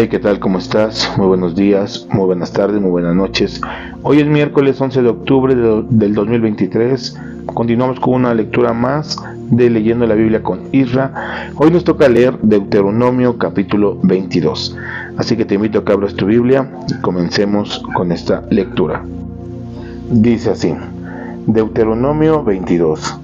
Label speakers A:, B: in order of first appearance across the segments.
A: Hey, ¿qué tal? ¿Cómo estás? Muy buenos días, muy buenas tardes, muy buenas noches. Hoy es miércoles 11 de octubre del 2023. Continuamos con una lectura más de Leyendo la Biblia con Isra. Hoy nos toca leer Deuteronomio capítulo 22. Así que te invito a que abras tu Biblia y comencemos con esta lectura. Dice así, Deuteronomio 22.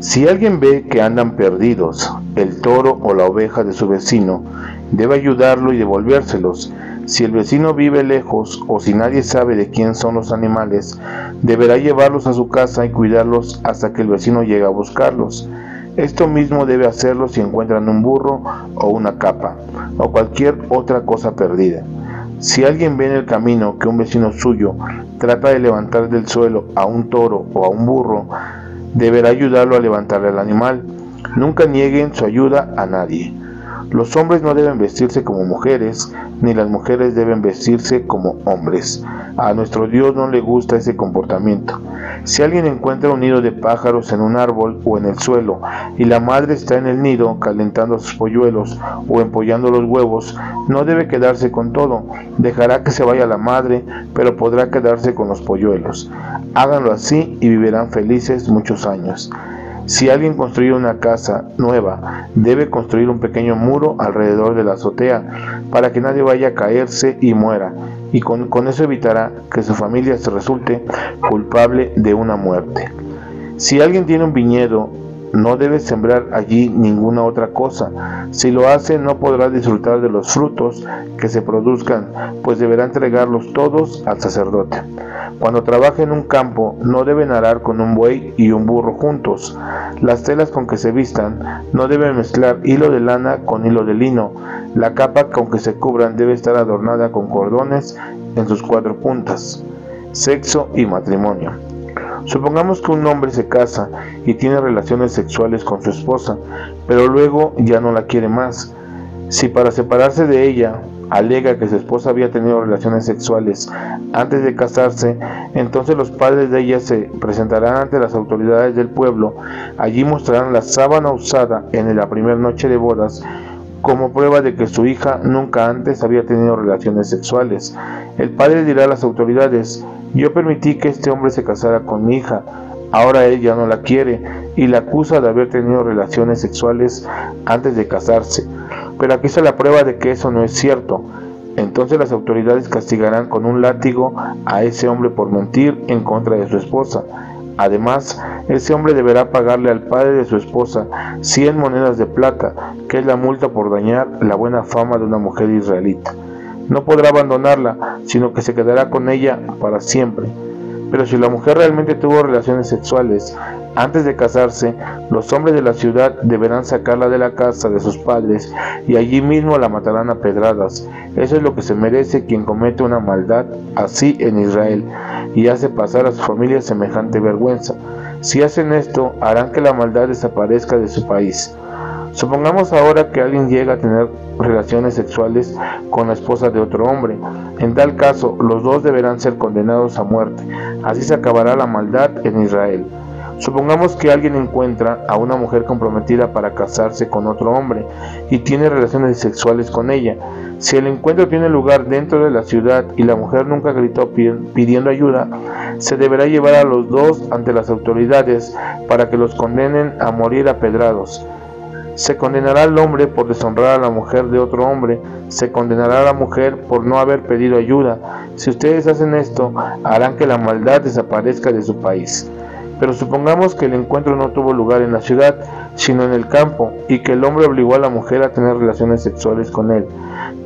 A: Si alguien ve que andan perdidos el toro o la oveja de su vecino, debe ayudarlo y devolvérselos. Si el vecino vive lejos o si nadie sabe de quién son los animales, deberá llevarlos a su casa y cuidarlos hasta que el vecino llegue a buscarlos. Esto mismo debe hacerlo si encuentran un burro o una capa o cualquier otra cosa perdida. Si alguien ve en el camino que un vecino suyo trata de levantar del suelo a un toro o a un burro, deberá ayudarlo a levantar el animal. Nunca nieguen su ayuda a nadie. Los hombres no deben vestirse como mujeres, ni las mujeres deben vestirse como hombres. A nuestro Dios no le gusta ese comportamiento. Si alguien encuentra un nido de pájaros en un árbol o en el suelo, y la madre está en el nido calentando sus polluelos o empollando los huevos, no debe quedarse con todo. Dejará que se vaya la madre, pero podrá quedarse con los polluelos. Háganlo así y vivirán felices muchos años. Si alguien construye una casa nueva, debe construir un pequeño muro alrededor de la azotea para que nadie vaya a caerse y muera, y con, eso evitará que su familia se resulte culpable de una muerte. Si alguien tiene un viñedo, no debe sembrar allí ninguna otra cosa. Si lo hace, no podrá disfrutar de los frutos que se produzcan, pues deberá entregarlos todos al sacerdote. Cuando trabaje en un campo, no deben arar con un buey y un burro juntos. Las telas con que se vistan no deben mezclar hilo de lana con hilo de lino. La capa con que se cubran debe estar adornada con cordones en sus cuatro puntas. Sexo y matrimonio. Supongamos que un hombre se casa y tiene relaciones sexuales con su esposa, pero luego ya no la quiere más. Si para separarse de ella alega que su esposa había tenido relaciones sexuales antes de casarse, entonces los padres de ella se presentarán ante las autoridades del pueblo. Allí mostrarán la sábana usada en la primera noche de bodas como prueba de que su hija nunca antes había tenido relaciones sexuales. El padre dirá a las autoridades, yo permití que este hombre se casara con mi hija, ahora él ya no la quiere y la acusa de haber tenido relaciones sexuales antes de casarse. Pero aquí está la prueba de que eso no es cierto. Entonces las autoridades castigarán con un látigo a ese hombre por mentir en contra de su esposa. Además, ese hombre deberá pagarle al padre de su esposa 100 monedas de plata, que es la multa por dañar la buena fama de una mujer israelita. No podrá abandonarla, sino que se quedará con ella para siempre. Pero si la mujer realmente tuvo relaciones sexuales antes de casarse, los hombres de la ciudad deberán sacarla de la casa de sus padres y allí mismo la matarán a pedradas. Eso es lo que se merece quien comete una maldad así en Israel y hace pasar a su familia semejante vergüenza. Si hacen esto, harán que la maldad desaparezca de su país. Supongamos ahora que alguien llega a tener relaciones sexuales con la esposa de otro hombre. En tal caso, los dos deberán ser condenados a muerte. Así se acabará la maldad en Israel. Supongamos que alguien encuentra a una mujer comprometida para casarse con otro hombre y tiene relaciones sexuales con ella. Si el encuentro tiene lugar dentro de la ciudad y la mujer nunca gritó pidiendo ayuda, se deberá llevar a los dos ante las autoridades para que los condenen a morir a pedrados. Se condenará al hombre por deshonrar a la mujer de otro hombre, se condenará a la mujer por no haber pedido ayuda. Si ustedes hacen esto, harán que la maldad desaparezca de su país. Pero supongamos que el encuentro no tuvo lugar en la ciudad, sino en el campo, y que el hombre obligó a la mujer a tener relaciones sexuales con él.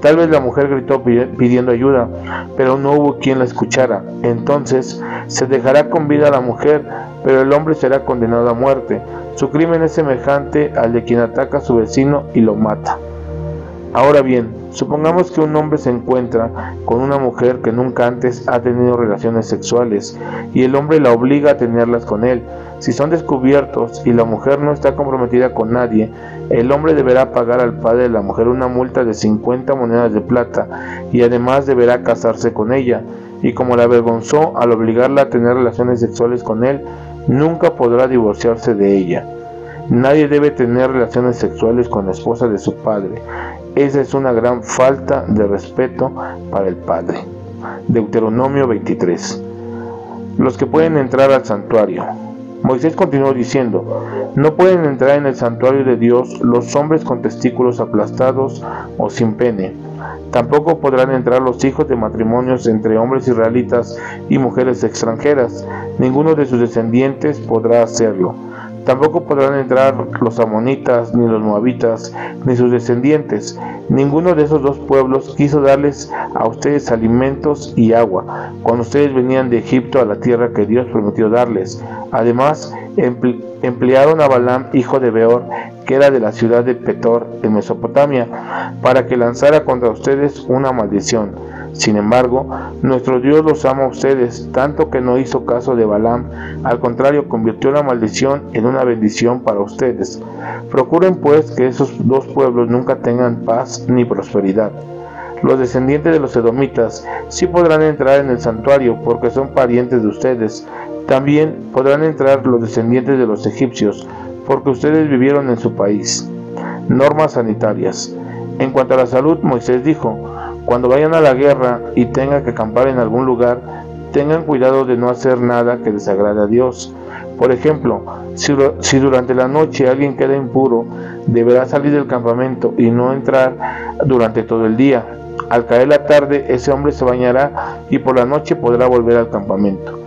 A: Tal vez la mujer gritó pidiendo ayuda, pero no hubo quien la escuchara. Entonces se dejará con vida a la mujer, pero el hombre será condenado a muerte. Su crimen es semejante al de quien ataca a su vecino y lo mata. Ahora bien, supongamos que un hombre se encuentra con una mujer que nunca antes ha tenido relaciones sexuales y el hombre la obliga a tenerlas con él. Si son descubiertos y la mujer no está comprometida con nadie, el hombre deberá pagar al padre de la mujer una multa de 50 monedas de plata y además deberá casarse con ella. Y como la avergonzó al obligarla a tener relaciones sexuales con él, nunca podrá divorciarse de ella. Nadie debe tener relaciones sexuales con la esposa de su padre. Esa es una gran falta de respeto para el padre. Deuteronomio 23. Los que pueden entrar al santuario. Moisés continuó diciendo, no pueden entrar en el santuario de Dios los hombres con testículos aplastados o sin pene. Tampoco podrán entrar los hijos de matrimonios entre hombres israelitas y mujeres extranjeras. Ninguno de sus descendientes podrá hacerlo Tampoco podrán entrar los amonitas, ni los moabitas, ni sus descendientes. Ninguno de esos dos pueblos quiso darles a ustedes alimentos y agua, cuando ustedes venían de Egipto a la tierra que Dios prometió darles. Además, emplearon a Balaam, hijo de Beor, que era de la ciudad de Petor, en Mesopotamia, para que lanzara contra ustedes una maldición sin embargo, nuestro Dios los ama a ustedes, tanto que no hizo caso de Balaam, al contrario, convirtió la maldición en una bendición para ustedes. Procuren pues que esos dos pueblos nunca tengan paz ni prosperidad. Los descendientes de los edomitas sí podrán entrar en el santuario porque son parientes de ustedes. También podrán entrar los descendientes de los egipcios porque ustedes vivieron en su país. Normas sanitarias. En cuanto a la salud, Moisés dijo, cuando vayan a la guerra y tengan que acampar en algún lugar, tengan cuidado de no hacer nada que desagrade a Dios. Por ejemplo, si, durante la noche alguien queda impuro, deberá salir del campamento y no entrar durante todo el día. Al caer la tarde, ese hombre se bañará y por la noche podrá volver al campamento.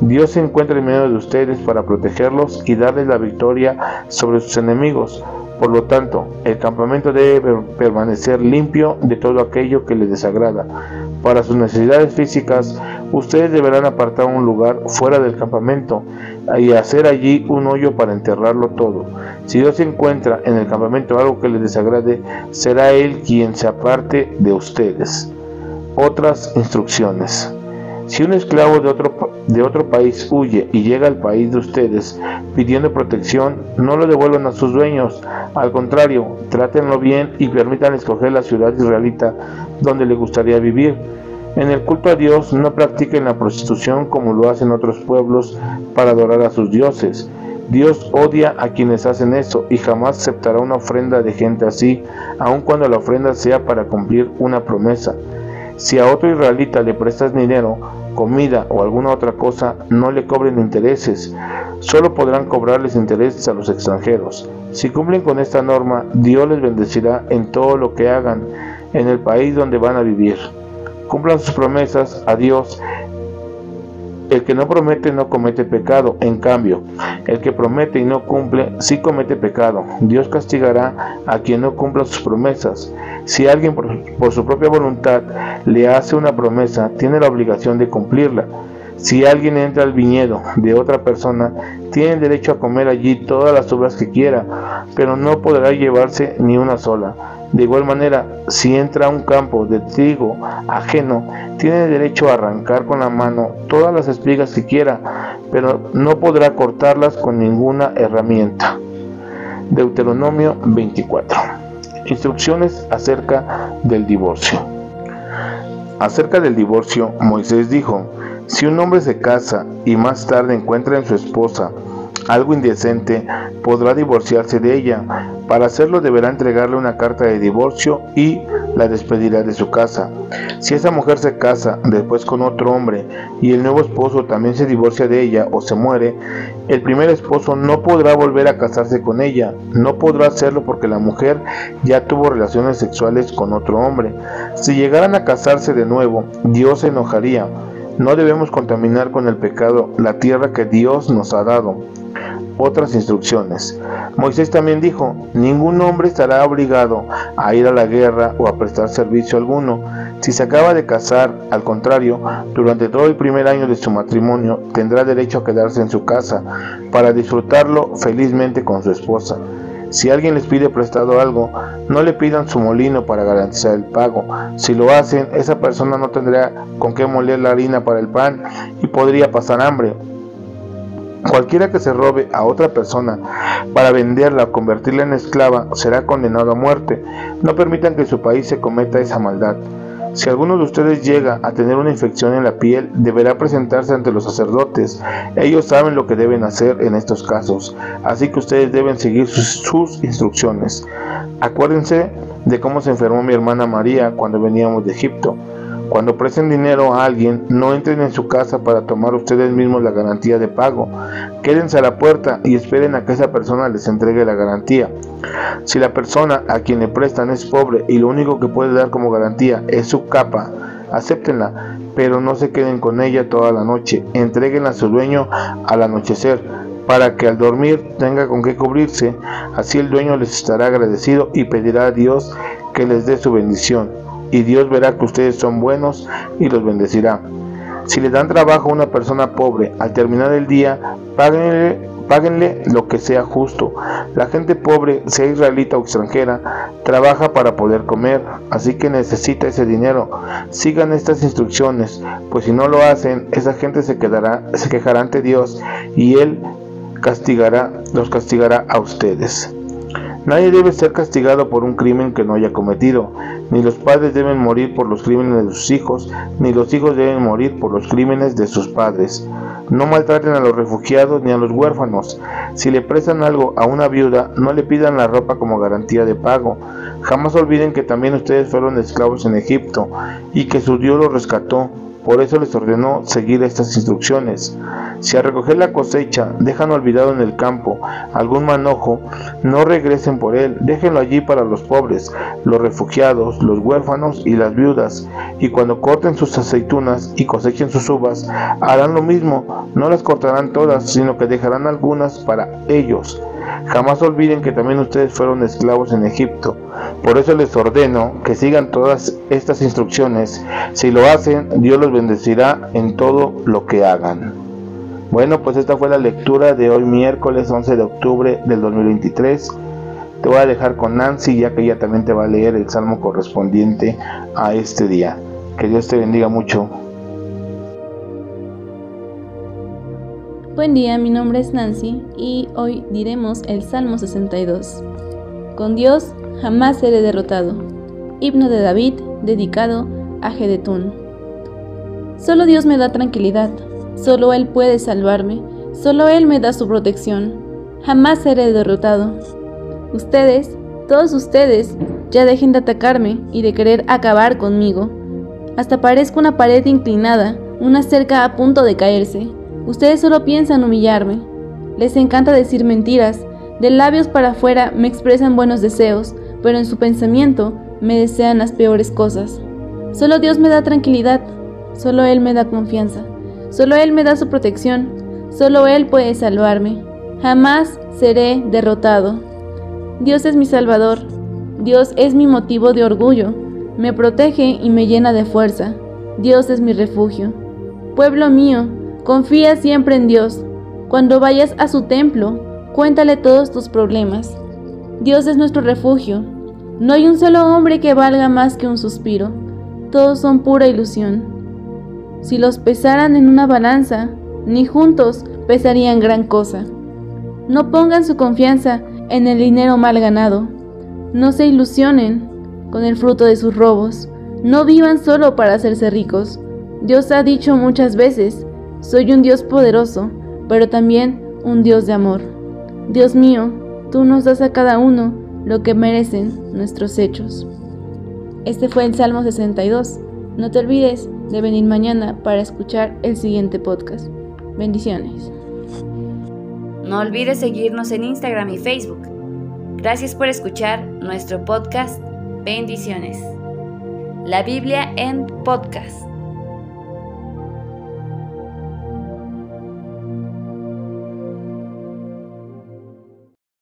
A: Dios se encuentra en medio de ustedes para protegerlos y darles la victoria sobre sus enemigos. Por lo tanto, el campamento debe permanecer limpio de todo aquello que le desagrada. Para sus necesidades físicas, ustedes deberán apartar un lugar fuera del campamento y hacer allí un hoyo para enterrarlo todo. Si Dios encuentra en el campamento algo que le desagrade, será Él quien se aparte de ustedes. Otras instrucciones. Si un esclavo de otro, de otro país huye y llega al país de ustedes pidiendo protección, no lo devuelvan a sus dueños. Al contrario, trátenlo bien y permitan escoger la ciudad israelita donde le gustaría vivir. En el culto a Dios no practiquen la prostitución como lo hacen otros pueblos para adorar a sus dioses. Dios odia a quienes hacen eso y jamás aceptará una ofrenda de gente así, aun cuando la ofrenda sea para cumplir una promesa. Si a otro israelita le prestas dinero, comida o alguna otra cosa, no le cobren intereses, solo podrán cobrarles intereses a los extranjeros. Si cumplen con esta norma, Dios les bendecirá en todo lo que hagan en el país donde van a vivir. Cumplan sus promesas a Dios el que no promete no comete pecado, en cambio, el que promete y no cumple sí comete pecado. Dios castigará a quien no cumpla sus promesas. Si alguien por, su propia voluntad le hace una promesa, tiene la obligación de cumplirla. Si alguien entra al viñedo de otra persona, tiene derecho a comer allí todas las uvas que quiera, pero no podrá llevarse ni una sola de igual manera, si entra a un campo de trigo ajeno, tiene derecho a arrancar con la mano todas las espigas que quiera, pero no podrá cortarlas con ninguna herramienta. Deuteronomio 24. Instrucciones acerca del divorcio. Acerca del divorcio, Moisés dijo, si un hombre se casa y más tarde encuentra en su esposa algo indecente, podrá divorciarse de ella. Para hacerlo deberá entregarle una carta de divorcio y la despedirá de su casa. Si esa mujer se casa después con otro hombre y el nuevo esposo también se divorcia de ella o se muere, el primer esposo no podrá volver a casarse con ella. No podrá hacerlo porque la mujer ya tuvo relaciones sexuales con otro hombre. Si llegaran a casarse de nuevo, Dios se enojaría No debemos contaminar con el pecado la tierra que Dios nos ha dado otras instrucciones. Moisés también dijo, ningún hombre estará obligado a ir a la guerra o a prestar servicio alguno. Si se acaba de casar, al contrario, durante todo el primer año de su matrimonio tendrá derecho a quedarse en su casa para disfrutarlo felizmente con su esposa. Si alguien les pide prestado algo, no le pidan su molino para garantizar el pago. Si lo hacen, esa persona no tendrá con qué moler la harina para el pan y podría pasar hambre. Cualquiera que se robe a otra persona para venderla o convertirla en esclava será condenado a muerte. No permitan que su país se cometa esa maldad. Si alguno de ustedes llega a tener una infección en la piel, deberá presentarse ante los sacerdotes. Ellos saben lo que deben hacer en estos casos, así que ustedes deben seguir sus, instrucciones. Acuérdense de cómo se enfermó mi hermana María cuando veníamos de Egipto. Cuando presten dinero a alguien, no entren en su casa para tomar ustedes mismos la garantía de pago. Quédense a la puerta y esperen a que esa persona les entregue la garantía. Si la persona a quien le prestan es pobre y lo único que puede dar como garantía es su capa, acéptenla, pero no se queden con ella toda la noche. Entréguenla a su dueño al anochecer para que al dormir tenga con qué cubrirse. Así el dueño les estará agradecido y pedirá a Dios que les dé su bendición y Dios verá que ustedes son buenos y los bendecirá. Si le dan trabajo a una persona pobre al terminar el día, páguenle, lo que sea justo. La gente pobre, sea israelita o extranjera, trabaja para poder comer, así que necesita ese dinero. Sigan estas instrucciones, pues si no lo hacen, esa gente se quedará, se quejará ante Dios y él castigará, los castigará a ustedes. Nadie debe ser castigado por un crimen que no haya cometido. Ni los padres deben morir por los crímenes de sus hijos, ni los hijos deben morir por los crímenes de sus padres. No maltraten a los refugiados ni a los huérfanos. Si le prestan algo a una viuda, no le pidan la ropa como garantía de pago. Jamás olviden que también ustedes fueron esclavos en Egipto y que su Dios los rescató por eso les ordenó seguir estas instrucciones. Si al recoger la cosecha dejan olvidado en el campo algún manojo, no regresen por él, déjenlo allí para los pobres, los refugiados, los huérfanos y las viudas. Y cuando corten sus aceitunas y cosechen sus uvas, harán lo mismo, no las cortarán todas, sino que dejarán algunas para ellos. Jamás olviden que también ustedes fueron esclavos en Egipto. Por eso les ordeno que sigan todas estas instrucciones. Si lo hacen, Dios los bendecirá en todo lo que hagan. Bueno, pues esta fue la lectura de hoy miércoles 11 de octubre del 2023. Te voy a dejar con Nancy ya que ella también te va a leer el salmo correspondiente a este día. Que Dios te bendiga mucho.
B: Buen día, mi nombre es Nancy y hoy diremos el Salmo 62. Con Dios jamás seré derrotado. Himno de David dedicado a Gedetún. Solo Dios me da tranquilidad, solo Él puede salvarme, solo Él me da su protección. Jamás seré derrotado. Ustedes, todos ustedes, ya dejen de atacarme y de querer acabar conmigo. Hasta parezco una pared inclinada, una cerca a punto de caerse. Ustedes solo piensan humillarme. Les encanta decir mentiras. De labios para afuera me expresan buenos deseos, pero en su pensamiento me desean las peores cosas. Solo Dios me da tranquilidad. Solo Él me da confianza. Solo Él me da su protección. Solo Él puede salvarme. Jamás seré derrotado. Dios es mi Salvador. Dios es mi motivo de orgullo. Me protege y me llena de fuerza. Dios es mi refugio. Pueblo mío, Confía siempre en Dios. Cuando vayas a su templo, cuéntale todos tus problemas. Dios es nuestro refugio. No hay un solo hombre que valga más que un suspiro. Todos son pura ilusión. Si los pesaran en una balanza, ni juntos pesarían gran cosa. No pongan su confianza en el dinero mal ganado. No se ilusionen con el fruto de sus robos. No vivan solo para hacerse ricos. Dios ha dicho muchas veces soy un Dios poderoso, pero también un Dios de amor. Dios mío, tú nos das a cada uno lo que merecen nuestros hechos. Este fue el Salmo 62. No te olvides de venir mañana para escuchar el siguiente podcast. Bendiciones.
C: No olvides seguirnos en Instagram y Facebook. Gracias por escuchar nuestro podcast. Bendiciones. La Biblia en podcast.